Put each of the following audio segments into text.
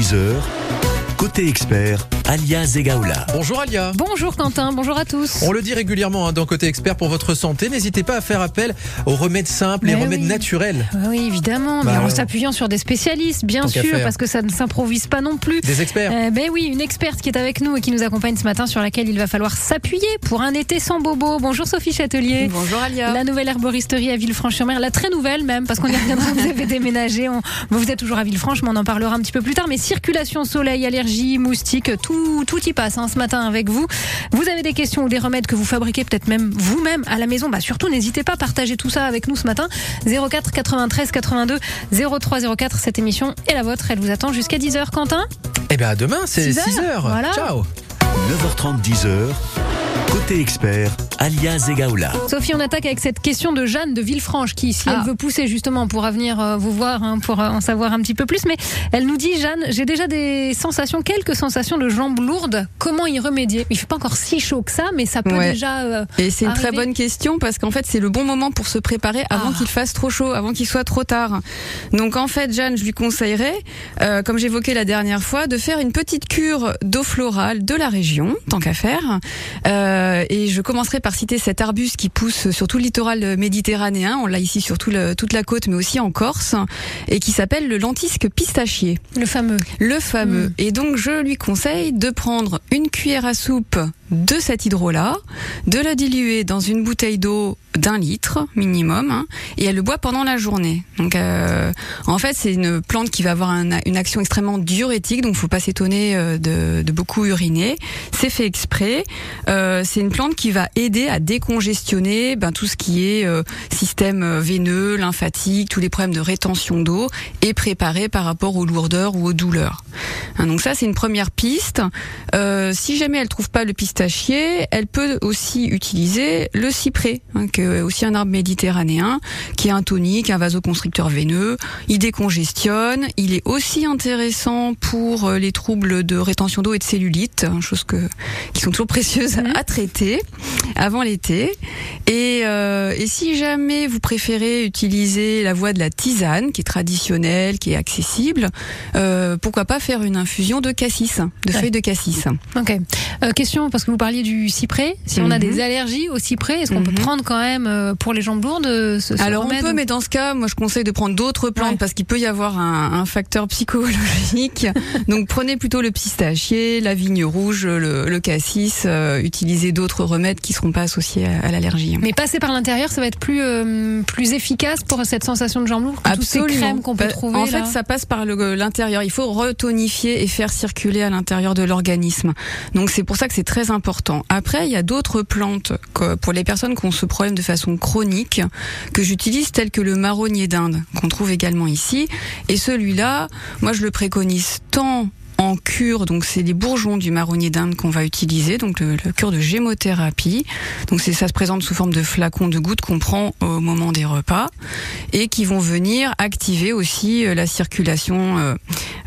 10h. Côté expert, Alia Zegaoula. Bonjour Alia. Bonjour Quentin, bonjour à tous. On le dit régulièrement hein, dans Côté Expert pour votre santé. N'hésitez pas à faire appel aux remèdes simples et Mais remèdes oui. naturels. Oui, évidemment, Bah mais en s'appuyant sur des spécialistes, bien sûr, parce que ça ne s'improvise pas non plus. Des experts. Euh, ben oui, une experte qui est avec nous et qui nous accompagne ce matin sur laquelle il va falloir s'appuyer pour un été sans bobo. Bonjour Sophie Châtelier. Bonjour Alia. La nouvelle herboristerie à Villefranche-sur-Mer, la très nouvelle même, parce qu'on y reviendra, vous avez déménagé. On- vous êtes toujours à Villefranche, mais on en parlera un petit peu plus tard. Mais circulation, soleil, allergie, moustiques, tout, tout y passe hein, ce matin avec vous. Vous avez des questions ou des remèdes que vous fabriquez peut-être même vous-même à la maison? Bah, surtout, n'hésitez pas à partager tout ça avec nous ce matin. 04 93 82 03 04, cette émission est la vôtre. Elle vous attend jusqu'à 10h, Quentin? Eh bien, à demain, c'est 6 6 heures. heures. Voilà. Ciao. 9h30, 10h. Côté expert, Alia Zegaoula. Sophie, on attaque avec cette question de Jeanne de Villefranche qui, si Ah. elle veut pousser justement, pourra venir euh, vous voir hein, pour euh, en savoir un petit peu plus. Mais elle nous dit, Jeanne, j'ai déjà des sensations, quelques sensations de jambes lourdes. Comment y remédier? Il fait pas encore si chaud que ça, mais ça peut Ouais. déjà. euh, Et c'est une très bonne question parce qu'en fait c'est le bon moment pour se préparer avant Ah. qu'il fasse trop chaud, avant qu'il soit trop tard. Donc en fait Jeanne, je lui conseillerais, euh, comme j'évoquais la dernière fois, de faire une petite cure d'eau florale de la région, tant qu'à faire. Euh, et je commencerai par citer cet arbuste qui pousse sur tout le littoral méditerranéen. On l'a ici sur tout le- toute la côte, mais aussi en Corse, et qui s'appelle le lentisque pistachier. le fameux. Le fameux. Mm. Et donc, je lui conseille de prendre une cuillère à soupe de cet hydro-là, de le diluer dans une bouteille d'eau d'un litre minimum, hein, et elle le boit pendant la journée. Donc, euh, en fait, c'est une plante qui va avoir un- une action extrêmement diurétique, donc faut pas s'étonner euh, de, de beaucoup uriner. C'est fait exprès. Euh, c'est une plante qui va aider à décongestionner ben, tout ce qui est euh, système euh, veineux, lymphatique, tous les problèmes de rétention d'eau, et préparer par rapport aux lourdeurs ou aux douleurs. Hein, donc ça, c'est une première piste. Euh, si jamais elle trouve pas le pistachier, elle peut aussi utiliser le cyprès, hein, qui est aussi un arbre méditerranéen, qui est un tonique, un vasoconstricteur veineux. Il décongestionne. Il est aussi intéressant pour les troubles de rétention d'eau et de cellulite, hein, choses que qui sont toujours précieuses Mhm. à traiter avant l'été. Et, euh, et si jamais vous préférez utiliser la voie de la tisane, qui est traditionnelle, qui est accessible, euh, pourquoi pas faire une infusion de cassis, de feuilles de cassis. Ok. Euh, question, parce que vous parliez du cyprès. Si on a Mhm. des allergies au cyprès, est-ce qu'on peut Mhm. prendre quand même euh, pour les jambes lourdes euh, ce, ce Alors remède on peut, mais dans ce cas, moi je conseille de prendre d'autres plantes Ouais. parce qu'il peut y avoir un, un facteur psychologique. Donc prenez plutôt le pistachier, la vigne rouge, le, le cassis. euh, utilisez d'autres remèdes qui seront pas associés à, à l'allergie. Mais passer par l'intérieur, ça va être plus euh, plus efficace pour cette sensation de jambes lourdes que toutes ces crèmes qu'on peut Bah, trouver. En là. fait, ça passe par l'intérieur. Il faut retonifier et faire circuler à l'intérieur de l'organisme. Donc c'est pour ça que c'est très important. Après, il y a d'autres plantes que- pour les personnes qui ont ce problème de façon chronique que j'utilise, telles que le marronnier d'Inde qu'on trouve également ici. Et celui-là, moi je le préconise tant en cure, donc c'est les bourgeons du marronnier d'Inde qu'on va utiliser, donc le, cure de gémothérapie. Donc c'est ça se présente sous forme de flacons de gouttes qu'on prend au moment des repas et qui vont venir activer aussi euh, la circulation euh,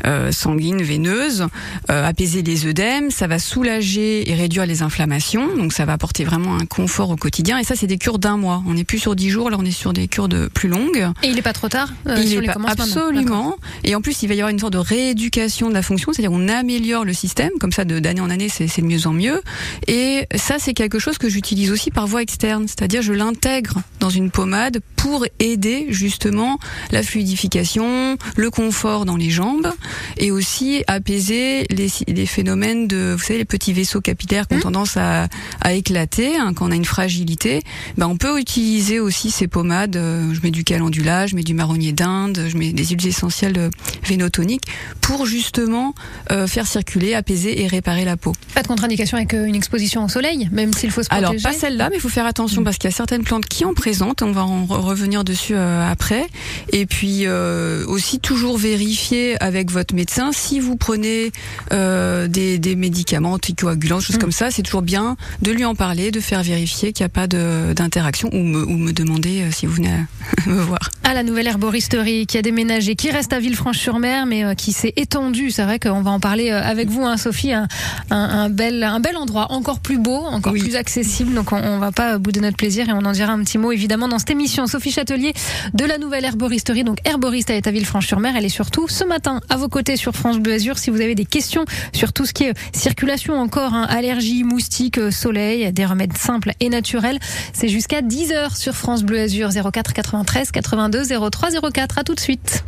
euh, sanguine veineuse, euh, apaiser les œdèmes, ça va soulager et réduire les inflammations, donc ça va apporter vraiment un confort au quotidien. Et ça, c'est des cures d'un mois. On n'est plus sur dix jours, là on est sur des cures de plus longues. Et il est pas trop tard euh, Il les pas- absolument. Et en plus, il va y avoir une sorte de rééducation de la fonction, c'est-à-dire on améliore le système, comme ça de d'année en année, c'est c'est de mieux en mieux. Et ça, c'est quelque chose que j'utilise aussi par voie externe, c'est-à-dire je l'intègre dans une pommade pour aider justement la fluidification, le confort dans les jambes, et aussi apaiser les, les phénomènes de, vous savez, les petits vaisseaux capillaires qui ont Mmh. tendance à, à éclater hein, quand on a une fragilité. Ben, on peut utiliser aussi ces pommades. euh, Je mets du calendula, je mets du marronnier d'Inde, je mets des huiles essentielles euh, vénotoniques pour justement euh, faire circuler, apaiser et réparer la peau. Pas de contre-indication avec euh, une exposition au soleil, même s'il faut se protéger. Alors pas celle-là, mais il faut faire attention Mm. parce qu'il y a certaines plantes qui en présentent. On va en re- revenir dessus euh, après. Et puis euh, aussi toujours vérifier avec votre médecin si vous prenez des, des médicaments anticoagulants, choses Mm. comme ça. C'est toujours bien de lui en parler, de faire vérifier qu'il n'y a pas d'interaction ou me, ou me demander si vous venez à me voir. À la nouvelle herboristerie qui a déménagé, qui reste à Villefranche-sur-Mer, mais euh, qui s'est étendue. C'est vrai qu'on va en parler euh, avec vous, hein, Sophie. Un, un, un bel, un bel endroit, encore plus beau, encore Oui. plus accessible. Donc on, on va pas bouder notre plaisir et on en dira un petit mot évidemment dans cette émission. Sophie Châtelier de la nouvelle herboristerie, donc herboriste à Étaville-Franche-sur-Mer. Elle est surtout ce matin à vos côtés sur France Bleu Azur. Si vous avez des questions sur tout ce qui est euh, circulation encore, hein, allergies, moustiques, euh, soleil, des remèdes simples et naturels, c'est jusqu'à 10h sur France Bleu Azur 04 93 82 03 04. À tout de suite.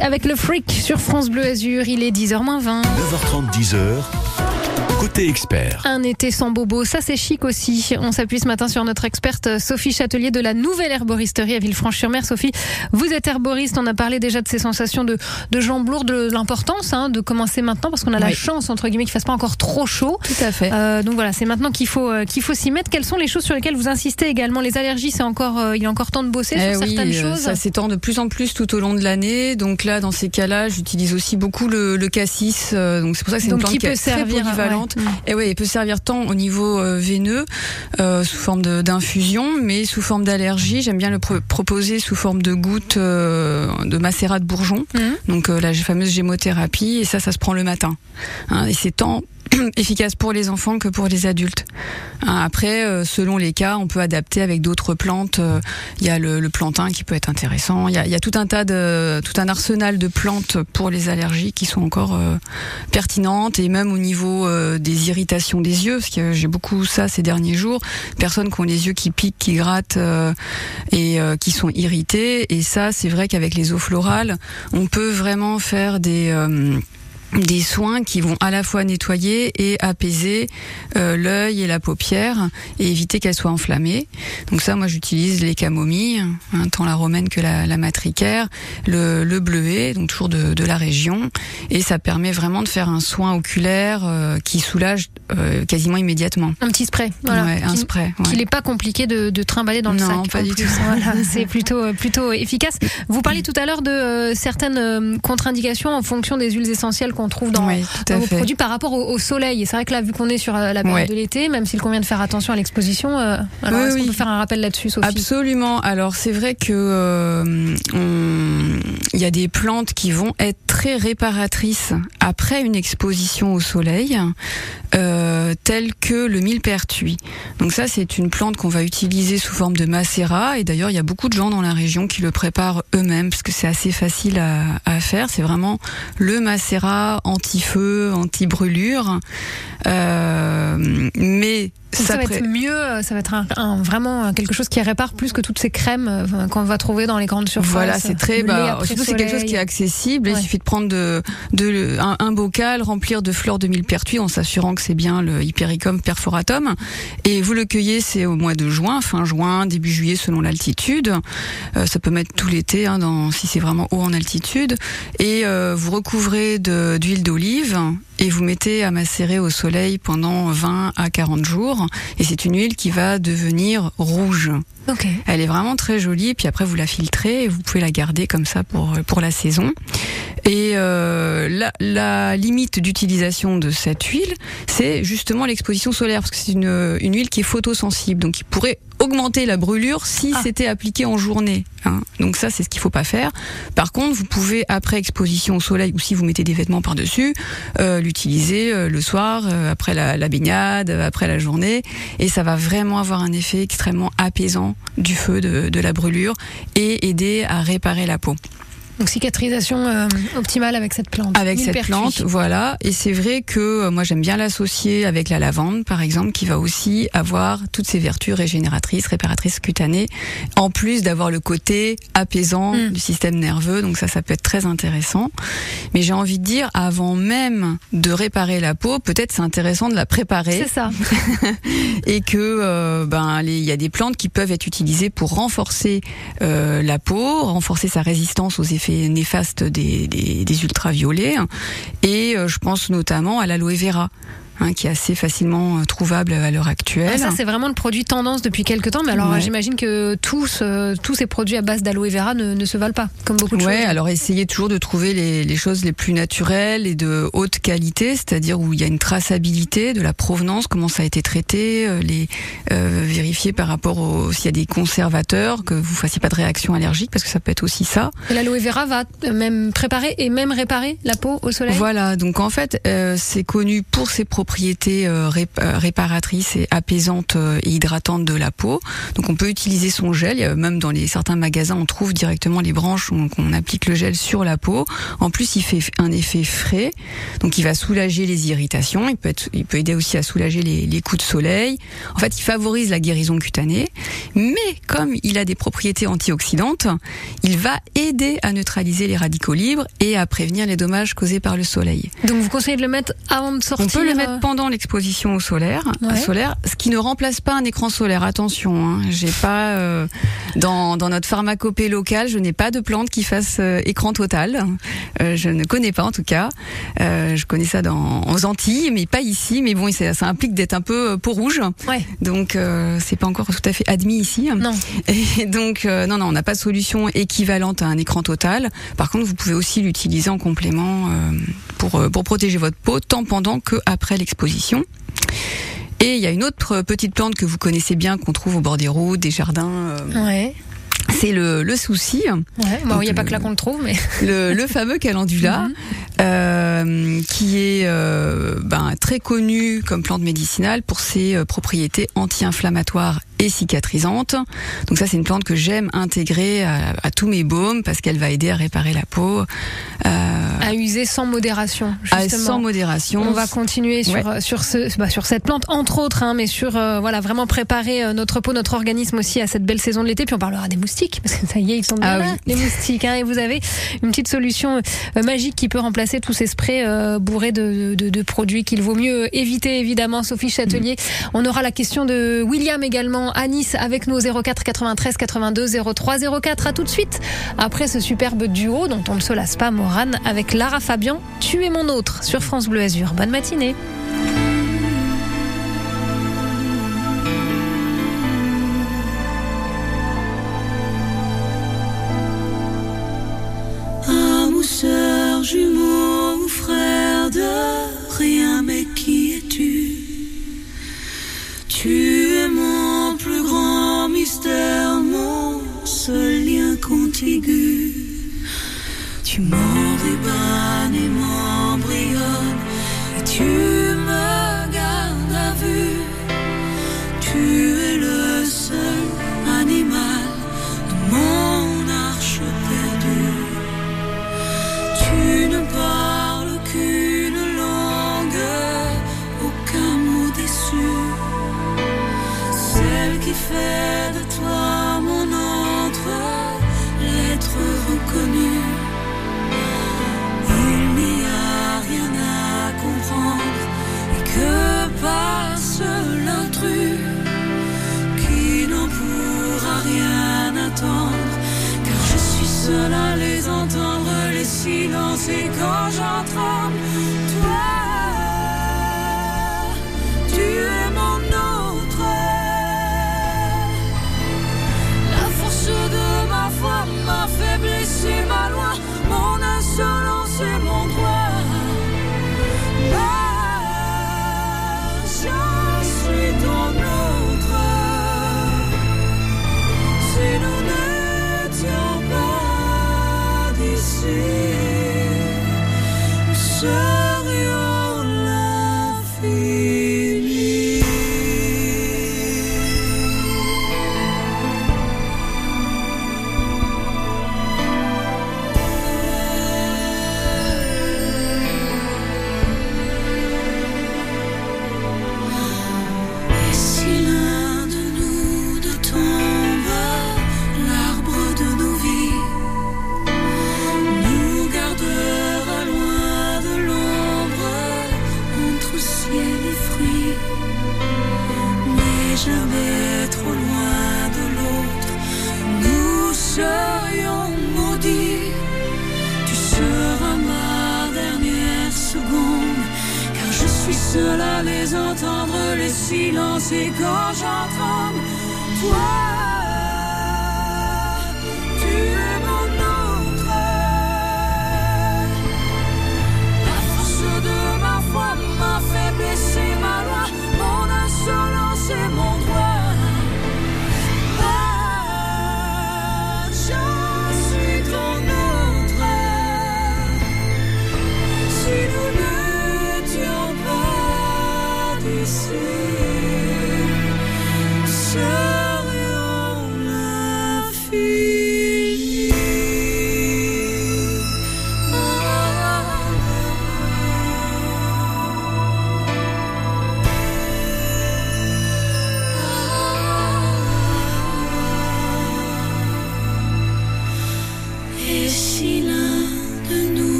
Avec le Freak sur France Bleu Azur. Il est 10h20. 9h30, 10h. Côté expert. Un été sans bobo, ça c'est chic aussi. On s'appuie ce matin sur notre experte euh, Sophie Châtelier de la nouvelle herboristerie à Villefranche-sur-Mer. Sophie, vous êtes herboriste, on a parlé déjà de ces sensations de, de jambes lourdes, de l'importance hein, de commencer maintenant parce qu'on a la chance, entre guillemets, qu'il fasse pas encore trop chaud. Tout à fait. Euh, donc voilà, c'est maintenant qu'il faut euh, qu'il faut s'y mettre. Quelles sont les choses sur lesquelles vous insistez également? Les allergies, c'est encore euh, il y a encore temps de bosser Eh sur oui, certaines euh, choses. ça s'étend de plus en plus tout au long de l'année. Donc là, dans ces cas-là, j'utilise aussi beaucoup le, le cassis. euh, donc c'est pour ça que c'est une plante qui qui, peut est très servir, polyvalente. ouais. Et ouais, il peut servir tant au niveau euh, veineux, euh, sous forme d'infusion, mais sous forme d'allergie. J'aime bien le pro- proposer sous forme de gouttes euh, de macérat de bourgeon. Mhm. Donc euh, la fameuse gémothérapie. Et ça, ça se prend le matin. Hein, et c'est tant efficace pour les enfants que pour les adultes. Hein, Après, euh, selon les cas, on peut adapter avec d'autres plantes. Euh, Il y a le, plantain qui peut être intéressant. Il y a, tout un tas de, tout un arsenal de plantes pour les allergies qui sont encore euh, pertinentes et même au niveau des irritations des yeux, parce que j'ai beaucoup ça ces derniers jours. Personnes qui ont les yeux qui piquent, qui grattent et qui sont irritées. Et ça, c'est vrai qu'avec les eaux florales, on peut vraiment faire des des soins qui vont à la fois nettoyer et apaiser euh, l'œil et la paupière et éviter qu'elle soit enflammée. Donc ça, moi, j'utilise les camomilles, hein, tant la romaine que la, la matricaire, le, le bleuet, donc toujours de, de la région, et ça permet vraiment de faire un soin oculaire euh, qui soulage euh, quasiment immédiatement. Un petit spray. Voilà. Ouais, un spray. ouais. Qu'il n'est pas compliqué de, de trimballer dans le Non, sac. pas en du plus. tout. Voilà, c'est plutôt euh, plutôt efficace. Vous parliez tout à l'heure de euh, certaines euh, contre-indications en fonction des huiles essentielles qu'on trouve dans, Oui, vos produits par rapport au, au soleil. Et c'est vrai que là, vu qu'on est sur euh, la période de l'été, même s'il convient de faire attention à l'exposition, euh, alors Oui, est-ce qu'on oui. peut faire un rappel là-dessus, Sophie? Absolument. Alors c'est vrai que euh, on- il y a des plantes qui vont être très réparatrices après une exposition au soleil, euh, telles que le millepertuis. Donc ça c'est une plante qu'on va utiliser sous forme de macérat et d'ailleurs il y a beaucoup de gens dans la région qui le préparent eux-mêmes parce que c'est assez facile à, à faire. C'est vraiment le macérat anti-feu, anti-brûlure. Euh, mais Ça, va être mieux, euh, ça va être un, un- vraiment quelque chose qui répare plus que toutes ces crèmes euh, qu'on va trouver dans les grandes surfaces. Voilà, c'est très. Bah, surtout, c'est quelque chose qui est accessible. Ouais. Il suffit de prendre de, de un, un bocal, remplir de fleurs de millepertuis en s'assurant que c'est bien le Hypericum perforatum. Et vous le cueillez, c'est au mois de juin, fin juin, début juillet, selon l'altitude. Euh, ça peut mettre tout l'été, hein, dans, si c'est vraiment haut en altitude. Et euh, vous recouvrez d'huile d'olive et vous mettez à macérer au soleil pendant 20 à 40 jours. Et c'est une huile qui va devenir rouge. Ok. Elle est vraiment très jolie, puis après vous la filtrez et vous pouvez la garder comme ça pour pour la saison. Et euh, la, la limite d'utilisation de cette huile, c'est justement l'exposition solaire, parce que c'est une, une huile qui est photosensible, donc qui pourrait augmenter la brûlure si Ah. c'était appliqué en journée. hein. Donc ça, c'est ce qu'il faut pas faire. Par contre, vous pouvez après exposition au soleil ou si vous mettez des vêtements par dessus, euh, l'utiliser euh, le soir, euh, après la, la baignade, euh, après la journée, et ça va vraiment avoir un effet extrêmement apaisant du feu, de, la brûlure, et aider à réparer la peau. Donc cicatrisation euh, optimale avec cette plante. Avec cette plante, voilà. Et c'est vrai que euh, moi j'aime bien l'associer avec la lavande, par exemple, qui va aussi avoir toutes ces vertus régénératrices, réparatrices cutanées, en plus d'avoir le côté apaisant Mm. du système nerveux. Donc ça, ça peut être très intéressant. Mais j'ai envie de dire, avant même de réparer la peau, peut-être c'est intéressant de la préparer C'est ça. et que euh, ben il y a des plantes qui peuvent être utilisées pour renforcer euh, la peau, renforcer sa résistance aux effets néfastes des, ultraviolets. Et euh, je pense notamment à l'aloe vera. Hein, qui est assez facilement euh, trouvable à l'heure actuelle. Ah, ça, c'est vraiment le produit tendance depuis quelques temps. Mais alors, Ouais. j'imagine que tous, euh, tous ces produits à base d'aloe vera ne, ne se valent pas, comme beaucoup de Ouais, choses. alors essayez toujours de trouver les, les choses les plus naturelles et de haute qualité, c'est-à-dire où il y a une traçabilité de la provenance, comment ça a été traité, euh, les euh, vérifier par rapport au s'il y a des conservateurs, que vous fassiez pas de réaction allergique, parce que ça peut être aussi ça. Et l'aloe vera va même préparer et même réparer la peau au soleil? Voilà, donc en fait, euh, c'est connu pour ses propriétés euh, rép- euh, réparatrices et apaisantes euh, et hydratantes de la peau. Donc on peut utiliser son gel, même dans les certains magasins, on trouve directement les branches où on applique le gel sur la peau. En plus, il fait un effet frais, donc il va soulager les irritations, il peut, être, il peut aider aussi à soulager les, les coups de soleil. En fait, il favorise la guérison cutanée, mais comme il a des propriétés antioxydantes, il va aider à neutraliser les radicaux libres et à prévenir les dommages causés par le soleil. Donc vous conseillez de le mettre avant de sortir. On peut le euh, mettre pendant l'exposition au solaire, Ouais. solaire, ce qui ne remplace pas un écran solaire. Attention, hein, j'ai pas euh, dans, dans notre pharmacopée locale, je n'ai pas de plante qui fasse euh, écran total. Euh, je ne connais pas en tout cas. Je connais ça dans aux Antilles, mais pas ici. Mais bon, ça, ça implique d'être un peu peau rouge, Ouais. donc c'est pas encore tout à fait admis ici. Non. Et donc, non, non, on n'a pas de solution équivalente à un écran total. Par contre, vous pouvez aussi l'utiliser en complément pour, pour protéger votre peau, tant pendant que après l'exposition. Et il y a une autre petite plante que vous connaissez bien, qu'on trouve au bord des routes, des jardins. euh, Ouais. C'est le, le souci, Ouais, bon, il n'y a pas euh, que là qu'on le trouve, mais. le, le fameux calendula, Mhm. euh, qui est euh, ben, très connu comme plante médicinale pour ses euh, propriétés anti-inflammatoires et cicatrisantes. Donc ça, c'est une plante que j'aime intégrer à, à tous mes baumes parce qu'elle va aider à réparer la peau euh, À user sans modération, à- justement. sans modération. On va continuer sur, Ouais. sur, ce, bah, sur cette plante, entre autres, hein, mais sur euh, voilà, vraiment préparer euh, notre peau, notre organisme aussi à cette belle saison de l'été. Puis on parlera des moustiques, parce que ça y est, ils sont bien Ah là, oui. les moustiques. Hein, et vous avez une petite solution magique qui peut remplacer tous ces sprays euh, bourrés de, de, de produits qu'il vaut mieux éviter, évidemment. Sophie Châtelier. On aura la question de William également à Nice avec nos 04 93 82 03 04. À tout de suite. Après ce superbe duo dont on ne se lasse pas, Morane, avec Lara Fabian, Tu es mon autre sur France Bleu Azur. Bonne matinée. Fait de toi mon entre, l'être reconnu. Il n'y a rien à comprendre et que passe l'intrus qui n'en pourra rien attendre. Car je suis seul à les entendre, les silences et quand j'en à les entendre, les silences et quand j'en tremble, toi,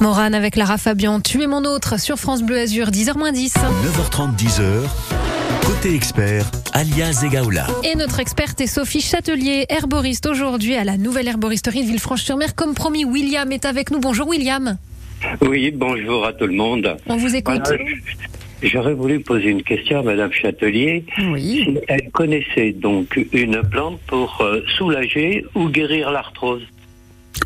Morane avec Lara Fabian, Tu es mon autre sur France Bleu Azur, 10h 10. 9h30, 10h. Côté expert, alias Egaola. Et notre experte est Sophie Châtelier, herboriste aujourd'hui à la nouvelle herboristerie de Villefranche-sur-Mer. Comme promis, William est avec nous. Bonjour William. Oui, bonjour à tout le monde. On vous écoute. Voilà, J'aurais voulu poser une question à Madame Châtelier. Oui. Si elle connaissait donc une plante pour euh, soulager ou guérir l'arthrose?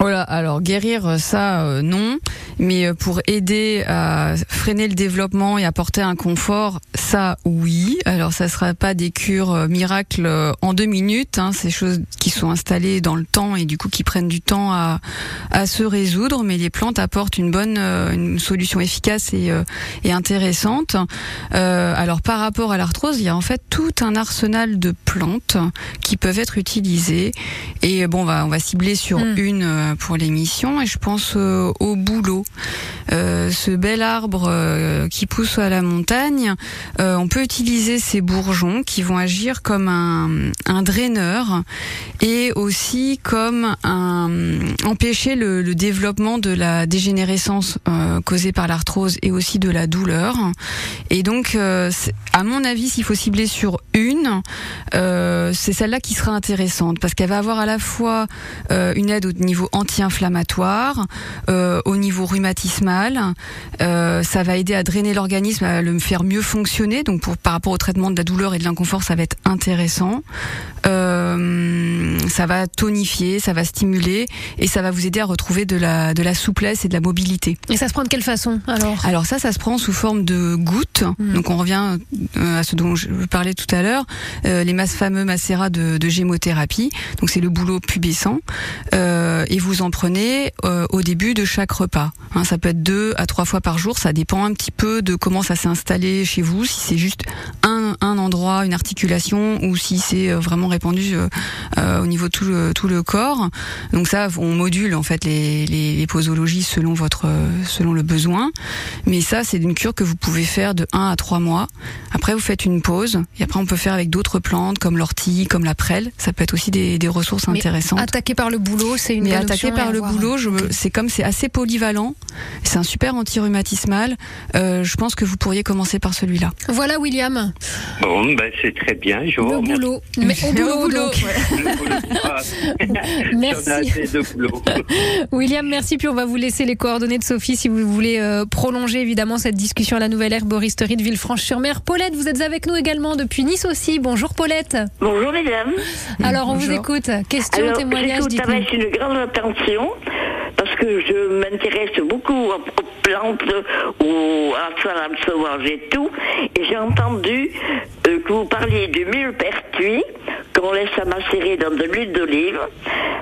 Voilà, alors guérir euh, ça euh, non, mais euh, pour aider à freiner le développement et apporter un confort, ça oui. Alors ça sera pas des cures miracles en deux minutes, hein, c'est choses qui sont installées dans le temps et du coup qui prennent du temps à, à se résoudre, mais les plantes apportent une bonne euh, une solution efficace et, euh, et intéressante. Alors par rapport à l'arthrose, il y a en fait tout un arsenal de plantes qui peuvent être utilisées et bon on va on va cibler sur Mm. une pour l'émission et je pense euh, au bouleau. Euh, ce bel arbre euh, qui pousse à la montagne, euh, on peut utiliser ces bourgeons qui vont agir comme un, draineur et aussi comme empêcher le, le développement de la dégénérescence euh, causée par l'arthrose et aussi de la douleur. Et donc, euh, à mon avis, s'il faut cibler sur une, euh, c'est celle-là qui sera intéressante parce qu'elle va avoir à la fois euh, une aide au niveau anti-inflammatoire, euh, au niveau rhumatismal. Euh, ça va aider à drainer l'organisme, à le faire mieux fonctionner. Donc, pour, par rapport au traitement de la douleur et de l'inconfort, ça va être intéressant. Euh, ça va tonifier, ça va stimuler et ça va vous aider à retrouver de la, de la souplesse et de la mobilité. Et ça se prend de quelle façon alors? Alors ça, ça se prend sous forme de gouttes. Mm. Donc on revient à ce dont je parlais tout à l'heure, les masses fameux macérats de, de gémothérapie. Donc c'est le boulot pubescent. Euh, et vous en prenez euh, au début de chaque repas. Hein, ça peut être deux à trois fois par jour. Ça dépend un petit peu de comment ça s'est installé chez vous. Si c'est juste un, un endroit, une articulation, ou si c'est euh, vraiment répandu euh, au niveau de tout le, tout le corps. Donc ça, on module en fait les, les, les posologies selon votre selon le besoin. Mais ça, c'est une cure que vous pouvez faire de 1 à 3 mois. Après, vous faites une pause. Et après, on peut faire avec d'autres plantes, comme l'ortie, comme la prêle. Ça peut être aussi des, des ressources Mais intéressantes. Attaqué par le boulot, c'est une bonne attaqué option par le avoir. boulot, me- c'est comme c'est assez polyvalent. C'est un super anti-rhumatismal. Euh, je pense que vous pourriez commencer par celui-là. Voilà William, Bon, ben c'est très bien. Je vous le remercie. boulot. Mais au boulot, boulot, donc. Le boulot, ah, Merci. boulot. William, merci. Puis on va vous laisser les coordonnées de Sophie si vous voulez euh, prolonger évidemment cette discussion à la nouvelle herboristerie de Villefranche-sur-Mer. Paulette, vous êtes avec nous également depuis Nice aussi. Bonjour Paulette. Bonjour mesdames. Alors on vous écoute. Question, Alors témoignage, j'écoute dites-nous. avec une grande attention parce que je m'intéresse beaucoup aux, plantes, aux, à la salade sauvage et tout. Et j'ai entendu euh, que vous parliez du millepertuis qu'on laisse à macérer dans de l'huile d'olive.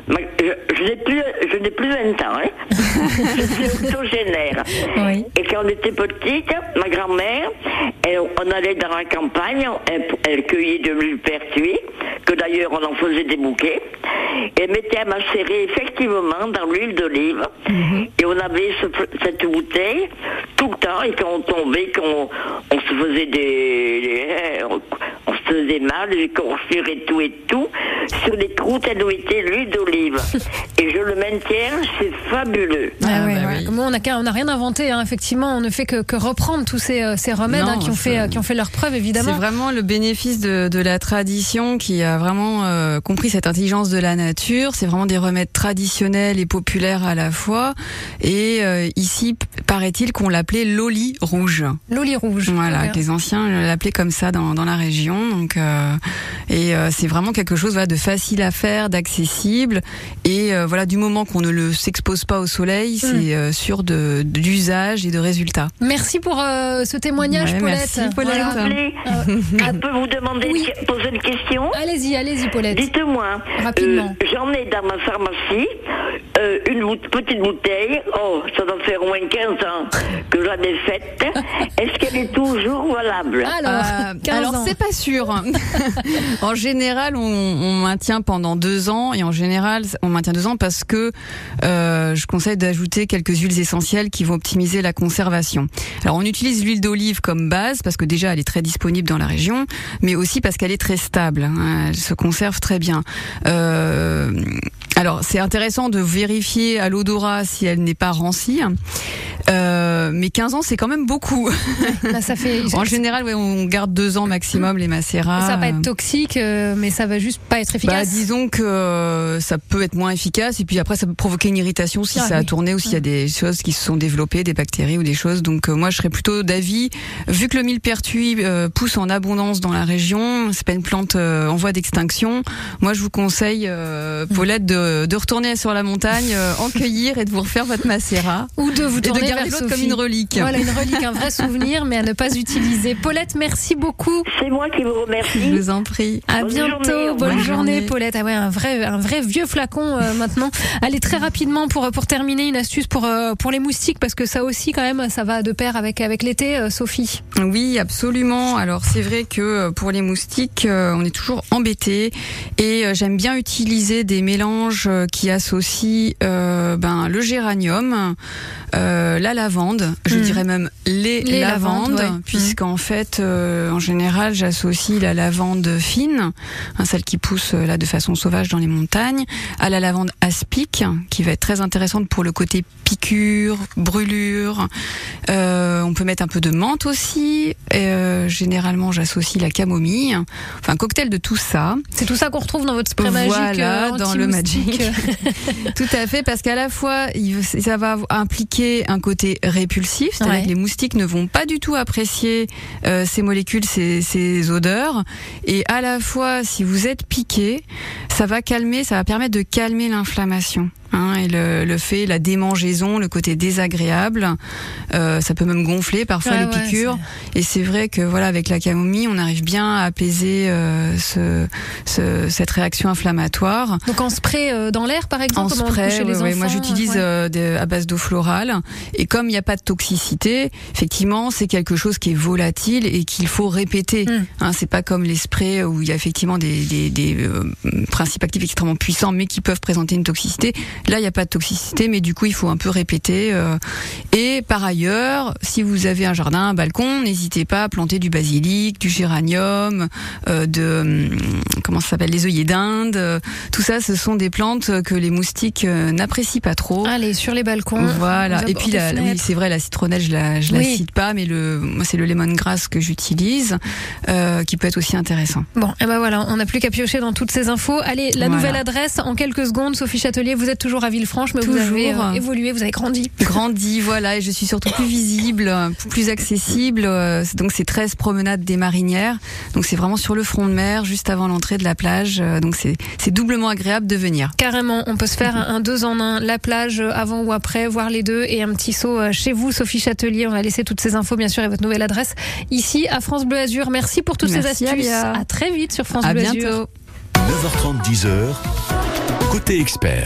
Je, je n'ai plus, je n'ai plus 20 ans. Hein. je suis octogénaire. Oui. Et quand on était petite, ma grand-mère, on allait dans la campagne, elle, elle cueillait de millepertuis, que d'ailleurs on en faisait des bouquets, et mettait à macérer effectivement dans l'huile d'olive. Et on avait ce- cette bouteille tout le temps, et quand on tombait, qu'on on se faisait des, des- on, se faisait mal, courfures et tout et tout, sur les croûtes, elle nous mettait l'huile d'olive. et je le maintiens, c'est fabuleux. Ah Ah ouais, bah ouais. oui. Moi, on n'a qu'à- on n'a rien inventé, hein, effectivement. On ne fait que, que reprendre tous ces, euh, ces remèdes Non, hein, qui, ont c'est- fait, euh, qui ont fait leur preuve, C'est évidemment. vraiment le bénéfice de, de la tradition qui a vraiment euh, compris cette intelligence de la nature. C'est vraiment des remèdes traditionnels et populaires à la fois. Et euh, ici, paraît-il qu'on l'appelait l'oli rouge. L'oli rouge. Voilà, que les anciens l'appelaient comme ça dans, dans la région. Donc, euh, et euh, c'est vraiment quelque chose voilà, de facile à faire, d'accessible. Et euh, voilà, du moment qu'on ne le s'expose pas au soleil, c'est euh, sûr de d'usage et de résultats. Merci pour euh, ce témoignage, Ouais, Paulette. merci, Paulette. Voilà. Euh, je peux vous demander Oui. de poser une question allez-y, allez-y, Paulette. Dites-moi, Rapidement. euh, j'en ai dans ma pharmacie euh, une petite bouteille, oh, ça doit faire au moins 15 ans que j'en ai faite. Est-ce qu'elle est toujours valable? Alors, Euh, 15 alors ans. c'est pas sûr. en général, on, on maintient pendant deux ans et en général, on maintient deux ans parce que euh, je conseille d'ajouter quelques huiles essentielles qui vont optimiser la conservation. Alors, on utilise l'huile d'olive comme base parce que déjà elle est très disponible dans la région, mais aussi parce qu'elle est très stable. hein, elle se conserve très bien. Euh, alors, c'est intéressant de vérifier à l'odorat si elle n'est pas rancie. Euh, mais 15 ans, c'est quand même beaucoup. Bah, ça fait. en général, ouais, on garde deux ans maximum les macérats. Ça va pas être toxique, euh, mais ça va juste pas être Bah, efficace. disons que euh, ça peut être moins efficace et puis après ça peut provoquer une irritation si Ah, ça a oui. tourné ou s'il y a des choses qui se sont développées, des bactéries ou des choses. Donc euh, moi je serais plutôt d'avis, vu que le millepertuis euh, pousse en abondance dans la région, c'est pas une plante euh, en voie d'extinction. Moi je vous conseille, euh, Paulette, de, de retourner sur la montagne, euh, en cueillir et de vous refaire votre macérat Ou de vous tourner vers l'autre comme une relique. Voilà, une relique, un vrai souvenir, mais à ne pas utiliser. Paulette, merci beaucoup. C'est moi qui vous Je remercie. vous en prie. À Bonne bientôt. journée, Bonne journée, journée. Paulette. Ah ouais, un vrai, un vrai vieux flacon euh, maintenant. Allez très rapidement pour pour terminer une astuce pour euh, pour les moustiques parce que ça aussi quand même ça va de pair avec avec l'été, euh, Sophie. Oui, absolument. Alors c'est vrai que pour les moustiques, euh, on est toujours embêté et euh, j'aime bien utiliser des mélanges qui associent euh, ben, le géranium, euh, la lavande, je Mhm. dirais même les, Les lavandes, lavandes, ouais. Mhm. puisqu'en fait, euh, en général, j'associe la lavande fine, hein, celle qui pousse euh, là de façon sauvage dans les montagnes, à la lavande aspic, qui va être très intéressante pour le côté piqûre, brûlure. Euh, on peut mettre un peu de menthe aussi. Et, généralement, j'associe la camomille. Enfin, un cocktail de tout ça. C'est tout ça qu'on retrouve dans votre spray magique. Voilà, dans le. Magic. Tout à fait, parce qu'à la fois, ça va impliquer un côté répulsif, c'est-à-dire Ouais. que les moustiques ne vont pas du tout apprécier euh, ces molécules, ces, ces odeurs, et à la fois, si vous êtes piqué, ça va calmer, ça va permettre de calmer l'inflammation. Hein, et le, le fait, la démangeaison, le côté désagréable, euh, ça peut même gonfler parfois Ouais, les ouais, piqûres. Et c'est vrai que voilà, avec la camomille, on arrive bien à apaiser euh, ce, ce- cette réaction inflammatoire. Donc en spray euh, dans l'air par exemple. En spray, les ouais, moi j'utilise euh, des- à base d'eau florale. Et comme il n'y a pas de toxicité, effectivement, c'est quelque chose qui est volatile et qu'il faut répéter. Mm. Hein, c'est pas comme les sprays où il y a effectivement des, des, des, euh, principes actifs extrêmement puissants, mais qui peuvent présenter une toxicité. Là, il n'y a pas de toxicité, mais du coup, il faut un peu répéter. euh. Et par ailleurs, si vous avez un jardin, un balcon, n'hésitez pas à planter du basilic, du géranium, euh, de hum, comment ça s'appelle, les œillets d'Inde. euh, Tout ça, ce sont des plantes que les moustiques n'apprécient pas trop. Allez sur les balcons. Voilà. Et puis la, oui, c'est vrai, la citronnelle, je la, je la cite pas, mais le, moi c'est le lemongrass que j'utilise, euh, qui peut être aussi intéressant. Bon, et ben voilà, on n'a plus qu'à piocher dans toutes ces infos. Allez, la Voilà. nouvelle adresse en quelques secondes. Sophie Châtelier, vous êtes toujours à Villefranche, mais vous Toujours. avez euh, évolué, vous avez grandi. Grandi, voilà, et je suis surtout plus visible, euh, plus accessible. euh, Donc c'est 13 promenades des Marinières. Donc c'est vraiment sur le front de mer, juste avant l'entrée de la plage. euh, Donc c'est doublement agréable de venir. Carrément, on peut se faire un deux en un, la plage avant ou après, voir les deux et un petit saut chez vous, Sophie Châtelier. On va laisser toutes ces infos, bien sûr, et votre nouvelle adresse ici à France Bleu Azur. Merci pour toutes ces astuces. Alia. À très vite sur France À Bleu Azur. bientôt. 9h30, 10h. Côté expert.